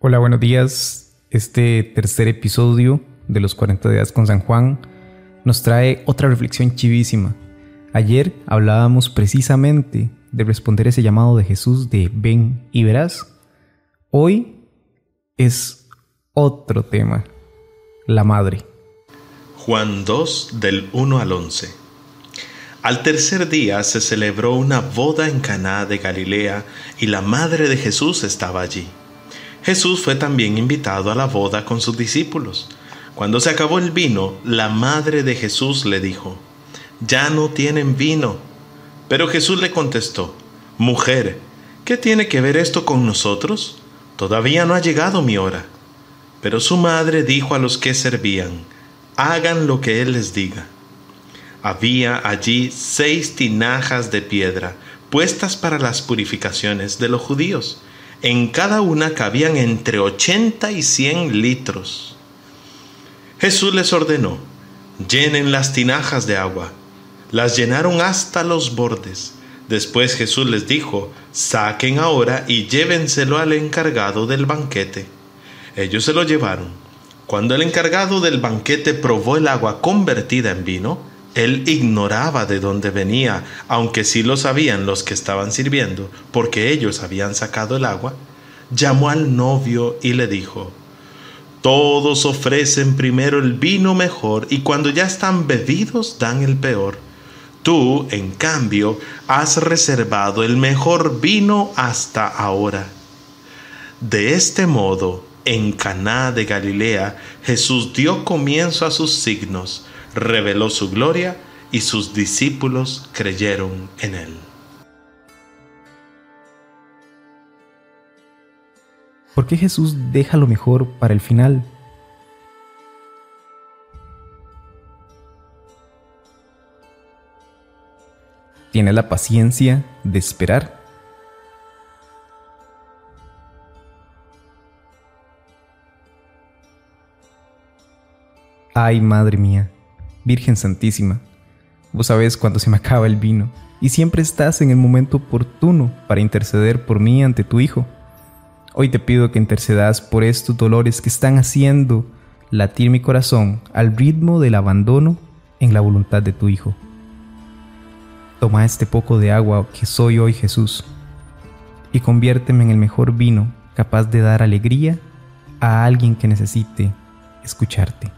Hola, buenos días. Este tercer episodio de los 40 días con San Juan nos trae otra reflexión chivísima. Ayer hablábamos precisamente de responder ese llamado de Jesús de ven y verás. Hoy es otro tema, la madre. Juan 2 del 1 al 11. Al tercer día se celebró una boda en Caná de Galilea y la madre de Jesús estaba allí. Jesús fue también invitado a la boda con sus discípulos. Cuando se acabó el vino, la madre de Jesús le dijo, Ya no tienen vino. Pero Jesús le contestó, Mujer, ¿qué tiene que ver esto con nosotros? Todavía no ha llegado mi hora. Pero su madre dijo a los que servían, Hagan lo que Él les diga. Había allí seis tinajas de piedra, puestas para las purificaciones de los judíos en cada una cabían entre 80 y 100 litros. Jesús les ordenó, llenen las tinajas de agua. Las llenaron hasta los bordes. Después Jesús les dijo, saquen ahora y llévenselo al encargado del banquete. Ellos se lo llevaron. Cuando el encargado del banquete probó el agua convertida en vino, él ignoraba de dónde venía, aunque sí lo sabían los que estaban sirviendo, porque ellos habían sacado el agua. Llamó al novio y le dijo, Todos ofrecen primero el vino mejor y cuando ya están bebidos dan el peor. Tú, en cambio, has reservado el mejor vino hasta ahora. De este modo, en Caná de Galilea, Jesús dio comienzo a sus signos reveló su gloria y sus discípulos creyeron en él. ¿Por qué Jesús deja lo mejor para el final? ¿Tiene la paciencia de esperar? Ay, madre mía, Virgen Santísima, vos sabés cuando se me acaba el vino y siempre estás en el momento oportuno para interceder por mí ante tu Hijo. Hoy te pido que intercedas por estos dolores que están haciendo latir mi corazón al ritmo del abandono en la voluntad de tu Hijo. Toma este poco de agua que soy hoy Jesús y conviérteme en el mejor vino capaz de dar alegría a alguien que necesite escucharte.